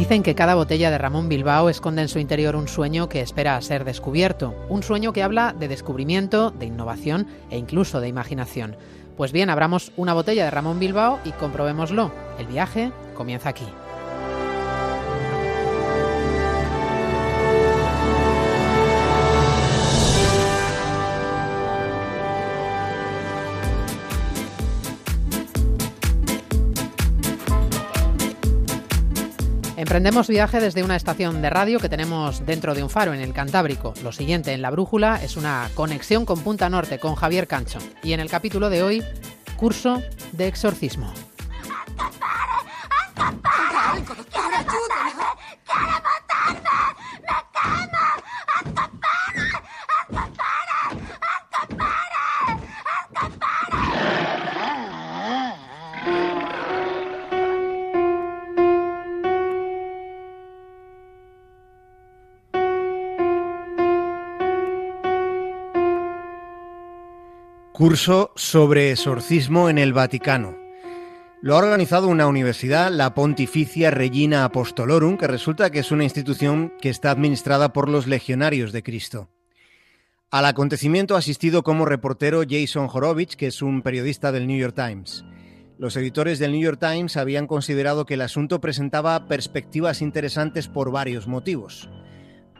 Dicen que cada botella de Ramón Bilbao esconde en su interior un sueño que espera a ser descubierto, un sueño que habla de descubrimiento, de innovación e incluso de imaginación. Pues bien, abramos una botella de Ramón Bilbao y comprobémoslo. El viaje comienza aquí. Emprendemos viaje desde una estación de radio que tenemos dentro de un faro en el Cantábrico. Lo siguiente en la brújula es una conexión con Punta Norte con Javier Cancho. Y en el capítulo de hoy, curso de exorcismo. Curso sobre exorcismo en el Vaticano. Lo ha organizado una universidad, la Pontificia Regina Apostolorum, que resulta que es una institución que está administrada por los legionarios de Cristo. Al acontecimiento ha asistido como reportero Jason Horowitz, que es un periodista del New York Times. Los editores del New York Times habían considerado que el asunto presentaba perspectivas interesantes por varios motivos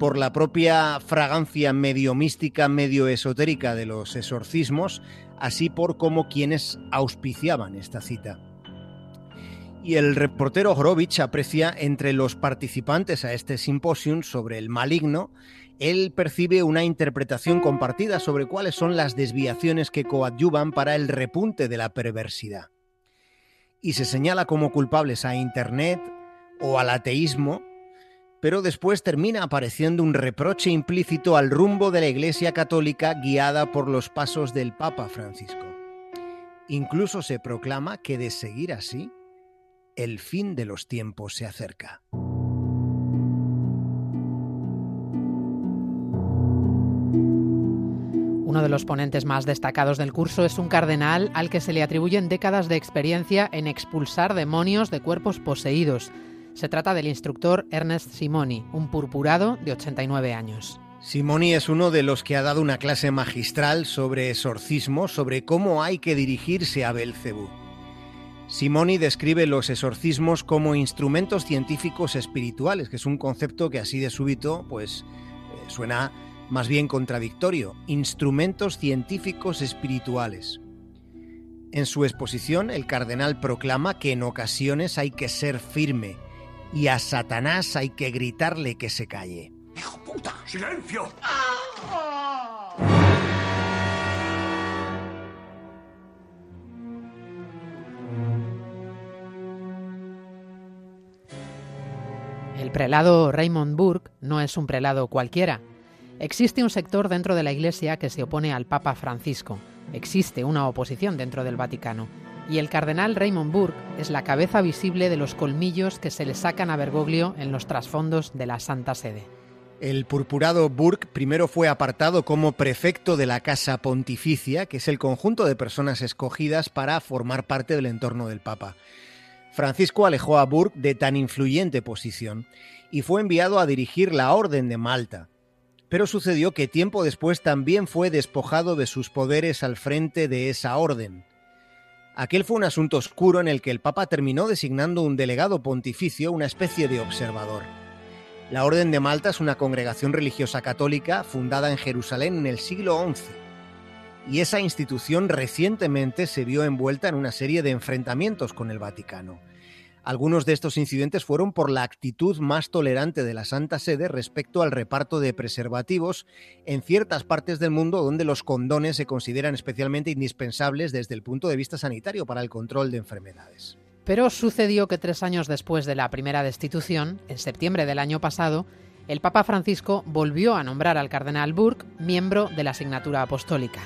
por la propia fragancia medio mística, medio esotérica de los exorcismos, así por como quienes auspiciaban esta cita. Y el reportero Horowitz aprecia entre los participantes a este simposium sobre el maligno, él percibe una interpretación compartida sobre cuáles son las desviaciones que coadyuvan para el repunte de la perversidad. Y se señala como culpables a Internet o al ateísmo, pero después termina apareciendo un reproche implícito al rumbo de la Iglesia Católica guiada por los pasos del Papa Francisco. Incluso se proclama que de seguir así, el fin de los tiempos se acerca. Uno de los ponentes más destacados del curso es un cardenal al que se le atribuyen décadas de experiencia en expulsar demonios de cuerpos poseídos se trata del instructor Ernest Simoni, un purpurado de 89 años. Simoni es uno de los que ha dado una clase magistral sobre exorcismo, sobre cómo hay que dirigirse a Belcebú. Simoni describe los exorcismos como instrumentos científicos espirituales, que es un concepto que así de súbito pues eh, suena más bien contradictorio, instrumentos científicos espirituales. En su exposición, el cardenal proclama que en ocasiones hay que ser firme, y a Satanás hay que gritarle que se calle. ¡Hijo puta! ¡Silencio! El prelado Raymond Burke no es un prelado cualquiera. Existe un sector dentro de la Iglesia que se opone al Papa Francisco. Existe una oposición dentro del Vaticano y el cardenal Raymond Burke es la cabeza visible de los colmillos que se le sacan a Bergoglio en los trasfondos de la Santa Sede. El purpurado Burke primero fue apartado como prefecto de la Casa Pontificia, que es el conjunto de personas escogidas para formar parte del entorno del Papa. Francisco alejó a Burke de tan influyente posición y fue enviado a dirigir la Orden de Malta. Pero sucedió que tiempo después también fue despojado de sus poderes al frente de esa orden. Aquel fue un asunto oscuro en el que el Papa terminó designando un delegado pontificio, una especie de observador. La Orden de Malta es una congregación religiosa católica fundada en Jerusalén en el siglo XI. Y esa institución recientemente se vio envuelta en una serie de enfrentamientos con el Vaticano. Algunos de estos incidentes fueron por la actitud más tolerante de la Santa Sede respecto al reparto de preservativos en ciertas partes del mundo donde los condones se consideran especialmente indispensables desde el punto de vista sanitario para el control de enfermedades. Pero sucedió que tres años después de la primera destitución, en septiembre del año pasado, el Papa Francisco volvió a nombrar al cardenal Burke miembro de la asignatura apostólica.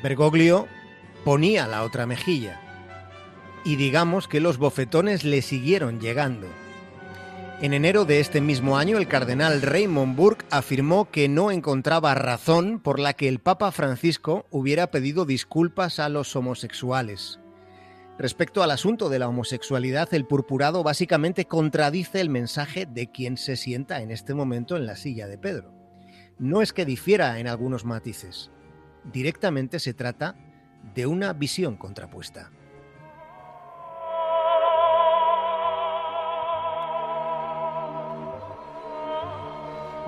Bergoglio ponía la otra mejilla y digamos que los bofetones le siguieron llegando. En enero de este mismo año, el cardenal Raymond Burke afirmó que no encontraba razón por la que el Papa Francisco hubiera pedido disculpas a los homosexuales. Respecto al asunto de la homosexualidad, el purpurado básicamente contradice el mensaje de quien se sienta en este momento en la silla de Pedro. No es que difiera en algunos matices, directamente se trata de una visión contrapuesta.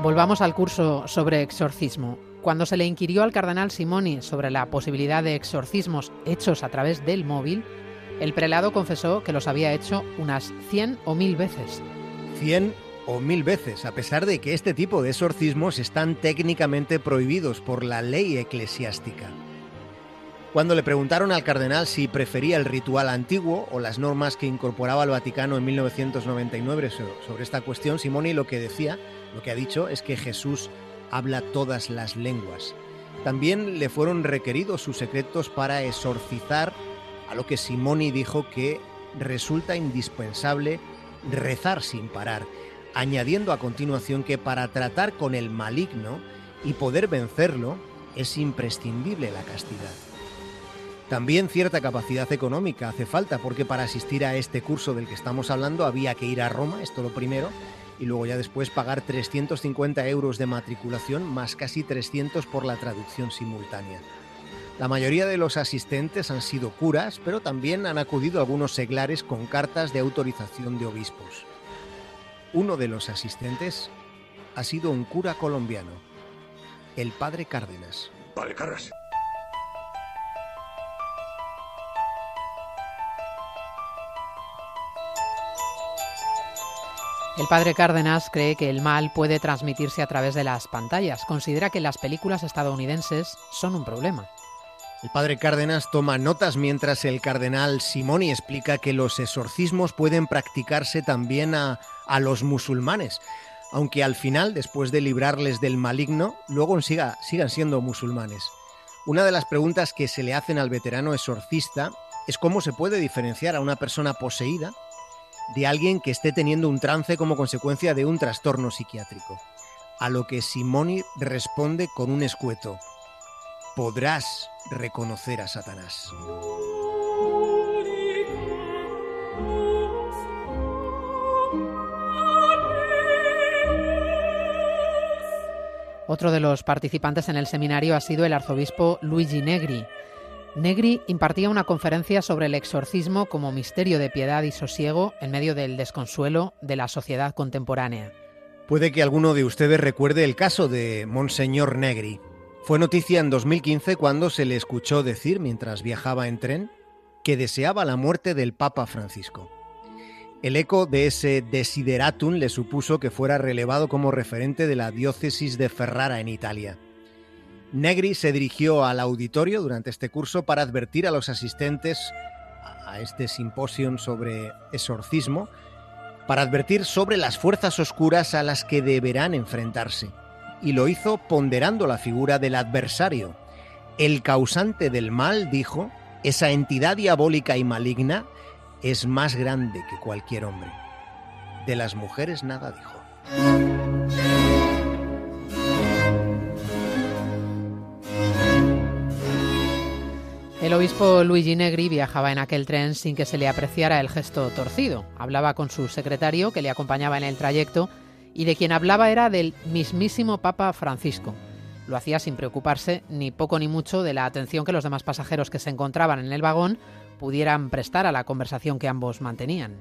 Volvamos al curso sobre exorcismo. Cuando se le inquirió al cardenal Simoni sobre la posibilidad de exorcismos hechos a través del móvil, el prelado confesó que los había hecho unas 100 o 1000 veces. 100 o 1000 veces, a pesar de que este tipo de exorcismos están técnicamente prohibidos por la ley eclesiástica. Cuando le preguntaron al cardenal si prefería el ritual antiguo o las normas que incorporaba el Vaticano en 1999 sobre esta cuestión, Simoni lo que decía, lo que ha dicho es que Jesús habla todas las lenguas. También le fueron requeridos sus secretos para exorcizar, a lo que Simoni dijo que resulta indispensable rezar sin parar, añadiendo a continuación que para tratar con el maligno y poder vencerlo es imprescindible la castidad. También cierta capacidad económica hace falta, porque para asistir a este curso del que estamos hablando había que ir a Roma, esto lo primero, y luego ya después pagar 350 euros de matriculación más casi 300 por la traducción simultánea. La mayoría de los asistentes han sido curas, pero también han acudido algunos seglares con cartas de autorización de obispos. Uno de los asistentes ha sido un cura colombiano, el padre Cárdenas. Padre Cárdenas. El padre Cárdenas cree que el mal puede transmitirse a través de las pantallas. Considera que las películas estadounidenses son un problema. El padre Cárdenas toma notas mientras el cardenal Simoni explica que los exorcismos pueden practicarse también a, a los musulmanes, aunque al final, después de librarles del maligno, luego siga, sigan siendo musulmanes. Una de las preguntas que se le hacen al veterano exorcista es cómo se puede diferenciar a una persona poseída de alguien que esté teniendo un trance como consecuencia de un trastorno psiquiátrico. A lo que Simoni responde con un escueto. Podrás reconocer a Satanás. Otro de los participantes en el seminario ha sido el arzobispo Luigi Negri. Negri impartía una conferencia sobre el exorcismo como misterio de piedad y sosiego en medio del desconsuelo de la sociedad contemporánea. Puede que alguno de ustedes recuerde el caso de Monseñor Negri. Fue noticia en 2015 cuando se le escuchó decir, mientras viajaba en tren, que deseaba la muerte del Papa Francisco. El eco de ese desideratum le supuso que fuera relevado como referente de la diócesis de Ferrara en Italia. Negri se dirigió al auditorio durante este curso para advertir a los asistentes a este simposio sobre exorcismo, para advertir sobre las fuerzas oscuras a las que deberán enfrentarse. Y lo hizo ponderando la figura del adversario. El causante del mal, dijo, esa entidad diabólica y maligna, es más grande que cualquier hombre. De las mujeres nada dijo. El obispo Luigi Negri viajaba en aquel tren sin que se le apreciara el gesto torcido. Hablaba con su secretario, que le acompañaba en el trayecto, y de quien hablaba era del mismísimo Papa Francisco. Lo hacía sin preocuparse ni poco ni mucho de la atención que los demás pasajeros que se encontraban en el vagón pudieran prestar a la conversación que ambos mantenían.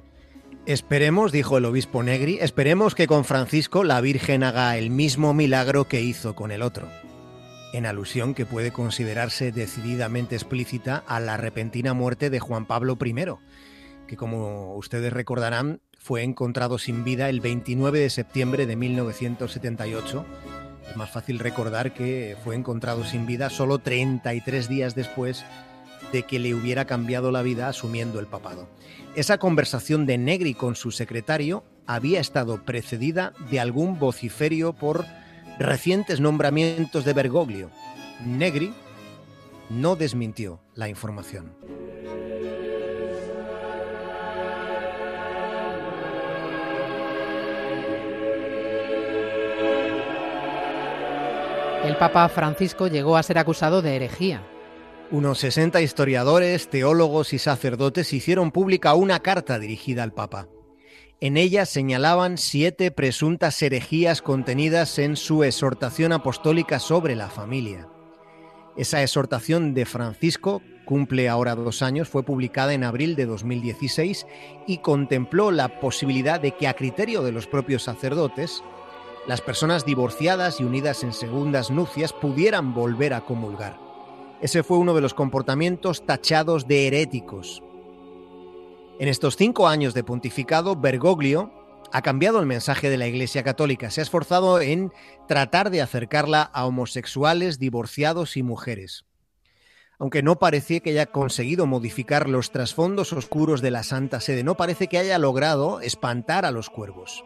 Esperemos, dijo el obispo Negri, esperemos que con Francisco la Virgen haga el mismo milagro que hizo con el otro en alusión que puede considerarse decididamente explícita a la repentina muerte de Juan Pablo I, que como ustedes recordarán fue encontrado sin vida el 29 de septiembre de 1978. Es más fácil recordar que fue encontrado sin vida solo 33 días después de que le hubiera cambiado la vida asumiendo el papado. Esa conversación de Negri con su secretario había estado precedida de algún vociferio por recientes nombramientos de Bergoglio. Negri no desmintió la información. El Papa Francisco llegó a ser acusado de herejía. Unos 60 historiadores, teólogos y sacerdotes hicieron pública una carta dirigida al Papa. En ella señalaban siete presuntas herejías contenidas en su exhortación apostólica sobre la familia. Esa exhortación de Francisco cumple ahora dos años, fue publicada en abril de 2016 y contempló la posibilidad de que a criterio de los propios sacerdotes, las personas divorciadas y unidas en segundas nupcias pudieran volver a comulgar. Ese fue uno de los comportamientos tachados de heréticos. En estos cinco años de pontificado, Bergoglio ha cambiado el mensaje de la Iglesia Católica, se ha esforzado en tratar de acercarla a homosexuales, divorciados y mujeres. Aunque no parece que haya conseguido modificar los trasfondos oscuros de la Santa Sede, no parece que haya logrado espantar a los cuervos.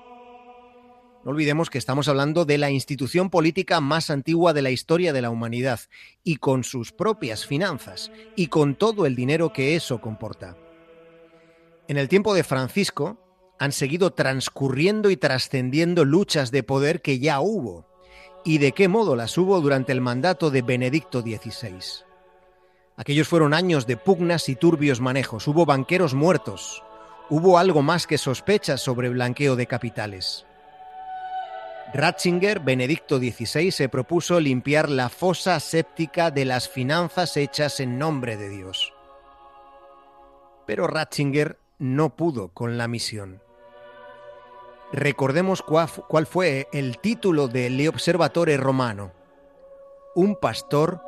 No olvidemos que estamos hablando de la institución política más antigua de la historia de la humanidad y con sus propias finanzas y con todo el dinero que eso comporta. En el tiempo de Francisco han seguido transcurriendo y trascendiendo luchas de poder que ya hubo y de qué modo las hubo durante el mandato de Benedicto XVI. Aquellos fueron años de pugnas y turbios manejos, hubo banqueros muertos, hubo algo más que sospechas sobre blanqueo de capitales. Ratzinger, Benedicto XVI, se propuso limpiar la fosa séptica de las finanzas hechas en nombre de Dios. Pero Ratzinger no pudo con la misión. Recordemos cuál fue el título del Observatore Romano. Un pastor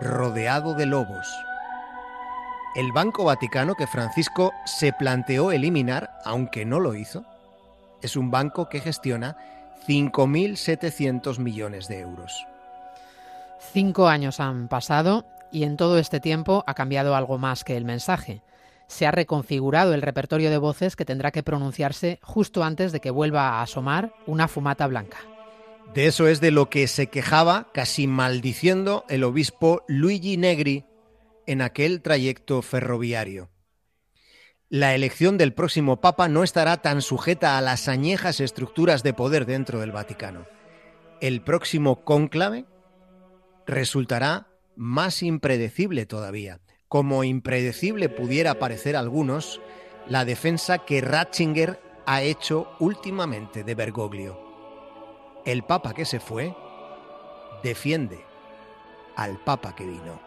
rodeado de lobos. El Banco Vaticano que Francisco se planteó eliminar, aunque no lo hizo, es un banco que gestiona 5.700 millones de euros. Cinco años han pasado y en todo este tiempo ha cambiado algo más que el mensaje. Se ha reconfigurado el repertorio de voces que tendrá que pronunciarse justo antes de que vuelva a asomar una fumata blanca. De eso es de lo que se quejaba, casi maldiciendo, el obispo Luigi Negri en aquel trayecto ferroviario la elección del próximo Papa no estará tan sujeta a las añejas estructuras de poder dentro del Vaticano. El próximo cónclave resultará más impredecible todavía. Como impredecible pudiera parecer a algunos la defensa que Ratzinger ha hecho últimamente de Bergoglio. El Papa que se fue defiende al Papa que vino.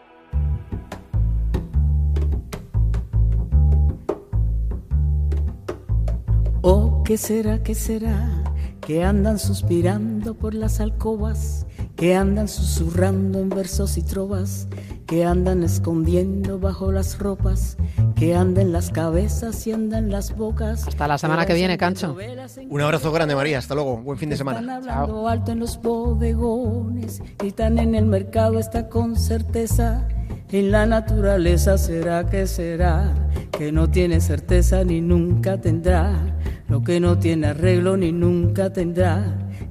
Oh, ¿qué será, qué será? Que andan suspirando por las alcobas, que andan susurrando en versos y trovas, que andan escondiendo bajo las ropas, que andan las cabezas y andan las bocas. Hasta la semana que viene, Cancho. Un abrazo grande, María. Hasta luego. Buen fin de semana. Están hablando alto en los bodegones, gritan en el mercado, está con certeza. En la naturaleza será que será, que no tiene certeza ni nunca tendrá lo que no tiene arreglo ni nunca tendrá,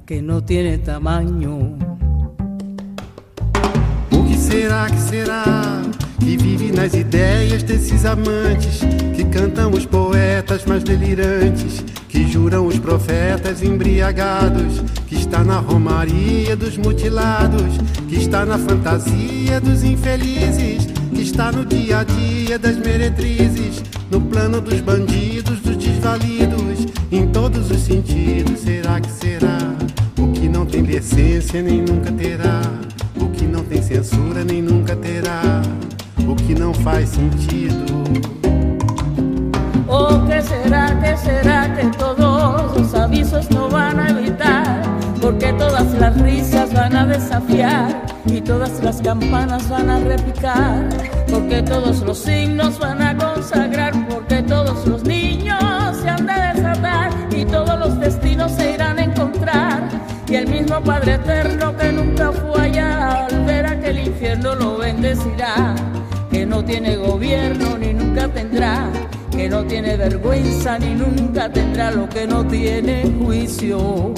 que no tiene tamaño. O que será que será que vive nas ideias desses amantes que cantam os poetas mais delirantes, que juram os profetas embriagados, que está na romaria dos mutilados, que está na fantasia dos infelizes, que está no dia a dia das meretrizes, no plano dos bandidos, dos desvalidos em todos os sentidos. Será que será? O que não tem decência nem nunca terá. O que não tem censura nem nunca terá. O que não faz sentido. O que será, que será que todos os avisos não vão evitar? Porque todas as risas van a desafiar y todas las campanas van a repicar. Porque todos los signos van a consagrar. Porque todos los niños destinos se irán a encontrar. Y el mismo Padre Eterno que nunca fue allá, al ver a que el infierno lo bendecirá. Que no tiene gobierno ni nunca tendrá. Que no tiene vergüenza ni nunca tendrá lo que no tiene juicio.